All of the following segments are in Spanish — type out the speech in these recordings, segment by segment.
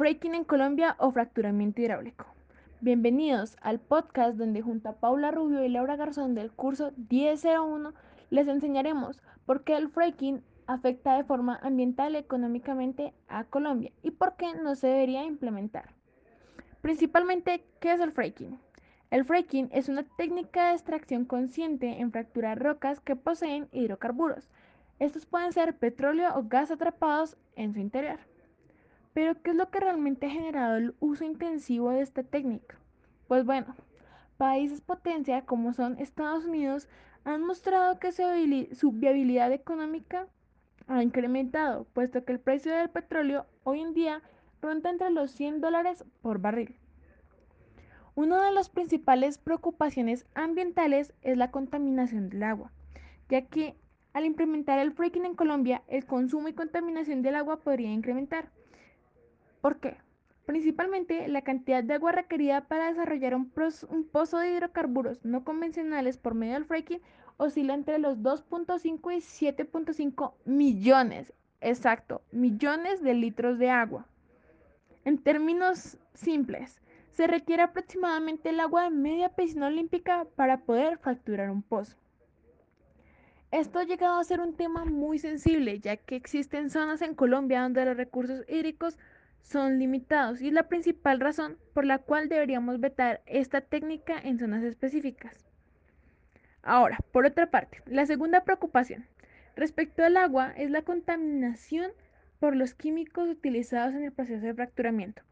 Fracking en Colombia o fracturamiento hidráulico. Bienvenidos al podcast donde junto a Paula Rubio y Laura Garzón del curso 1001 les enseñaremos por qué el fracking afecta de forma ambiental y económicamente a Colombia y por qué no se debería implementar. Principalmente, ¿qué es el fracking? El fracking es una técnica de extracción consciente en fracturar rocas que poseen hidrocarburos. Estos pueden ser petróleo o gas atrapados en su interior. Pero, ¿qué es lo que realmente ha generado el uso intensivo de esta técnica? Pues bueno, países potencia como son Estados Unidos han mostrado que su viabilidad económica ha incrementado, puesto que el precio del petróleo hoy en día ronda entre los 100 dólares por barril. Una de las principales preocupaciones ambientales es la contaminación del agua, ya que al implementar el fracking en Colombia, el consumo y contaminación del agua podría incrementar. ¿Por qué? Principalmente la cantidad de agua requerida para desarrollar un, pozo de hidrocarburos no convencionales por medio del fracking oscila entre los 2.5 y 7.5 millones, exacto, millones de litros de agua. En términos simples, se requiere aproximadamente el agua de media piscina olímpica para poder fracturar un pozo. Esto ha llegado a ser un tema muy sensible, ya que existen zonas en Colombia donde los recursos hídricos son limitados y es la principal razón por la cual deberíamos vetar esta técnica en zonas específicas. Ahora, por otra parte, la segunda preocupación respecto al agua es la contaminación por los químicos utilizados en el proceso de fracturamiento.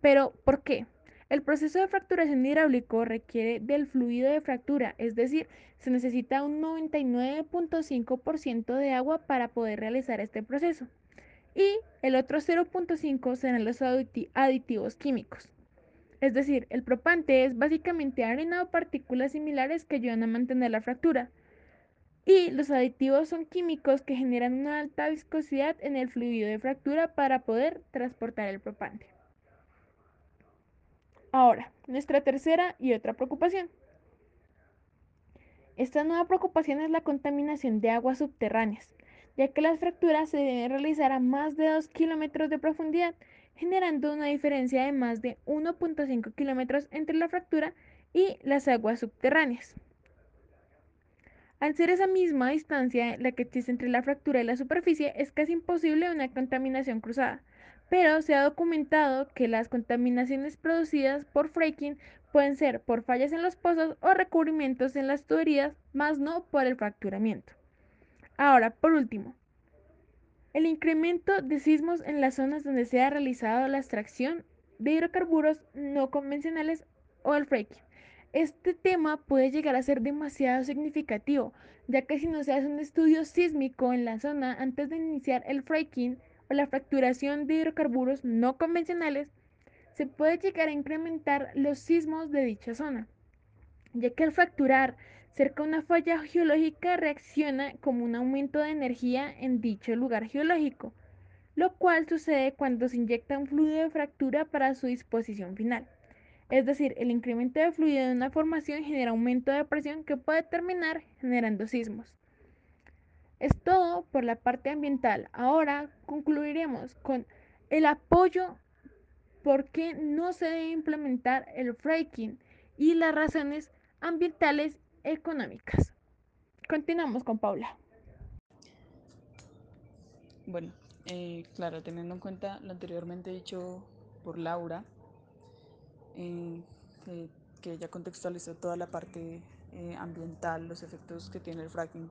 Pero, ¿por qué? El proceso de fracturación hidráulico requiere del fluido de fractura, es decir, se necesita un 99.5% de agua para poder realizar este proceso y el otro 0.5 serán los aditivos químicos. Es decir, el propante es básicamente arena o partículas similares que ayudan a mantener la fractura. Y los aditivos son químicos que generan una alta viscosidad en el fluido de fractura para poder transportar el propante. Ahora, nuestra tercera y otra preocupación. Esta nueva preocupación es la contaminación de aguas subterráneas ya que las fracturas se deben realizar a más de 2 kilómetros de profundidad, generando una diferencia de más de 1.5 kilómetros entre la fractura y las aguas subterráneas. Al ser esa misma distancia la que existe entre la fractura y la superficie, es casi imposible una contaminación cruzada, pero se ha documentado que las contaminaciones producidas por fracking pueden ser por fallas en los pozos o recubrimientos en las tuberías, más no por el fracturamiento. Ahora, por último, el incremento de sismos en las zonas donde se ha realizado la extracción de hidrocarburos no convencionales o el fracking. Este tema puede llegar a ser demasiado significativo, ya que si no se hace un estudio sísmico en la zona antes de iniciar el fracking o la fracturación de hidrocarburos no convencionales, se puede llegar a incrementar los sismos de dicha zona, ya que al fracturar cerca de una falla geológica reacciona como un aumento de energía en dicho lugar geológico, lo cual sucede cuando se inyecta un fluido de fractura para su disposición final. Es decir, el incremento de fluido de una formación genera aumento de presión que puede terminar generando sismos. Es todo por la parte ambiental. Ahora concluiremos con el apoyo por qué no se debe implementar el fracking y las razones ambientales económicas. Continuamos con Paula. Bueno, eh, claro, teniendo en cuenta lo anteriormente dicho por Laura, eh, eh, que ella contextualizó toda la parte ambiental, los efectos que tiene el fracking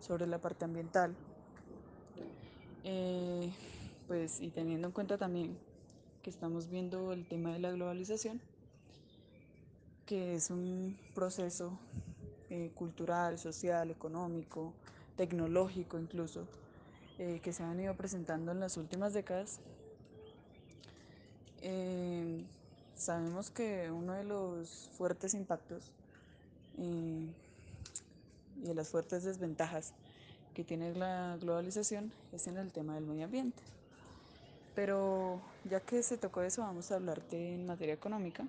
sobre la parte ambiental, pues y teniendo en cuenta también que estamos viendo el tema de la globalización, que es un proceso eh, cultural, social, económico, tecnológico incluso, eh, que se han ido presentando en las últimas décadas, eh, sabemos que uno de los fuertes impactos y de las fuertes desventajas que tiene la globalización es en el tema del medio ambiente. Pero ya que se tocó eso, vamos a hablarte en materia económica.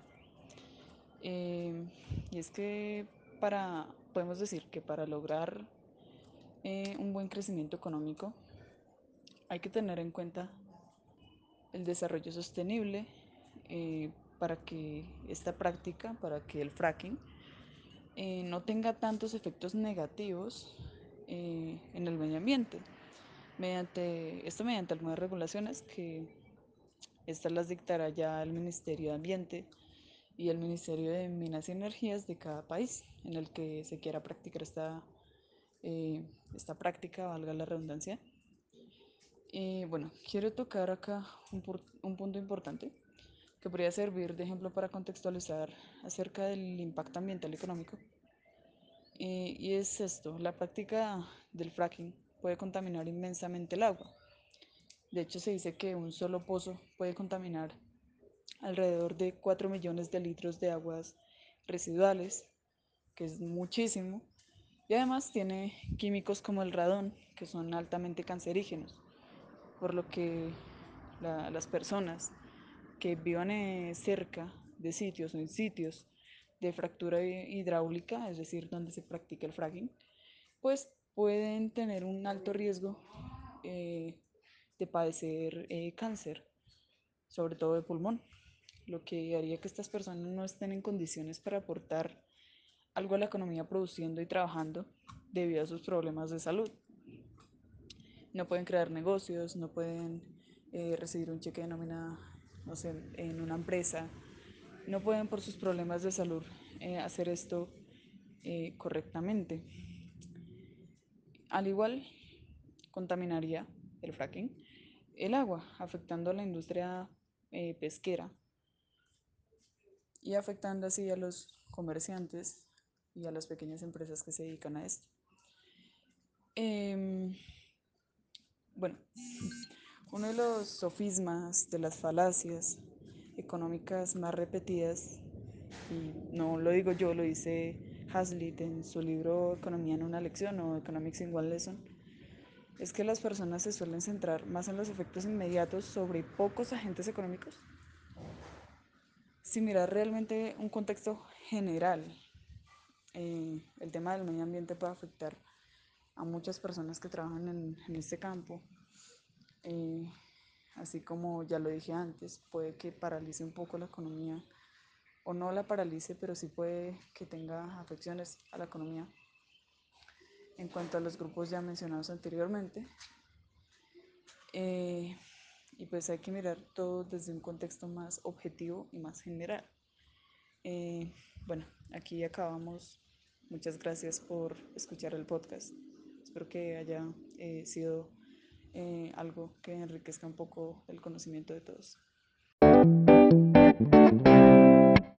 y es que para, podemos decir que para lograr eh, un buen crecimiento económico hay que tener en cuenta el desarrollo sostenible eh, para que esta práctica, para que el fracking eh, no tenga tantos efectos negativos en el medio ambiente. Mediante, esto mediante algunas regulaciones que estas las dictará ya el Ministerio de Ambiente y el Ministerio de Minas y Energías de cada país en el que se quiera practicar esta, eh, esta práctica, valga la redundancia. Bueno, quiero tocar acá un, un punto importante que podría servir de ejemplo para contextualizar acerca del impacto ambiental y económico. Y es esto, la práctica del fracking puede contaminar inmensamente el agua. De hecho, se dice que un solo pozo puede contaminar alrededor de 4 millones de litros de aguas residuales, que es muchísimo, y además tiene químicos como el radón, que son altamente cancerígenos, por lo que la, las personas que vivan eh, cerca de sitios o en sitios de fractura hidráulica, es decir, donde se practica el fracking, pues pueden tener un alto riesgo eh, de padecer eh, cáncer, sobre todo de pulmón, lo que haría que estas personas no estén en condiciones para aportar algo a la economía produciendo y trabajando debido a sus problemas de salud. No pueden crear negocios, no pueden eh, recibir un cheque de nómina, no sé, en una empresa, no pueden por sus problemas de salud eh, hacer esto eh, correctamente. Al igual, contaminaría el fracking el agua, afectando a la industria pesquera y afectando así a los comerciantes y a las pequeñas empresas que se dedican a esto. Eh, bueno, uno de los sofismas, de las falacias económicas más repetidas, y no lo digo yo, lo dice Hazlitt en su libro Economía en una lección o Economics in One Lesson, es que las personas se suelen centrar más en los efectos inmediatos sobre pocos agentes económicos sin mirar realmente un contexto general. Eh, el tema del medio ambiente puede afectar a muchas personas que trabajan en, en este campo. Eh, así como ya lo dije antes, puede que paralice un poco la economía, o no la paralice, pero sí puede que tenga afecciones a la economía. En cuanto a los grupos ya mencionados anteriormente, eh, y pues hay que mirar todo desde un contexto más objetivo y más general. Eh, bueno, aquí acabamos. Muchas gracias por escuchar el podcast. Espero que haya eh, sido eh, algo que enriquezca un poco el conocimiento de todos.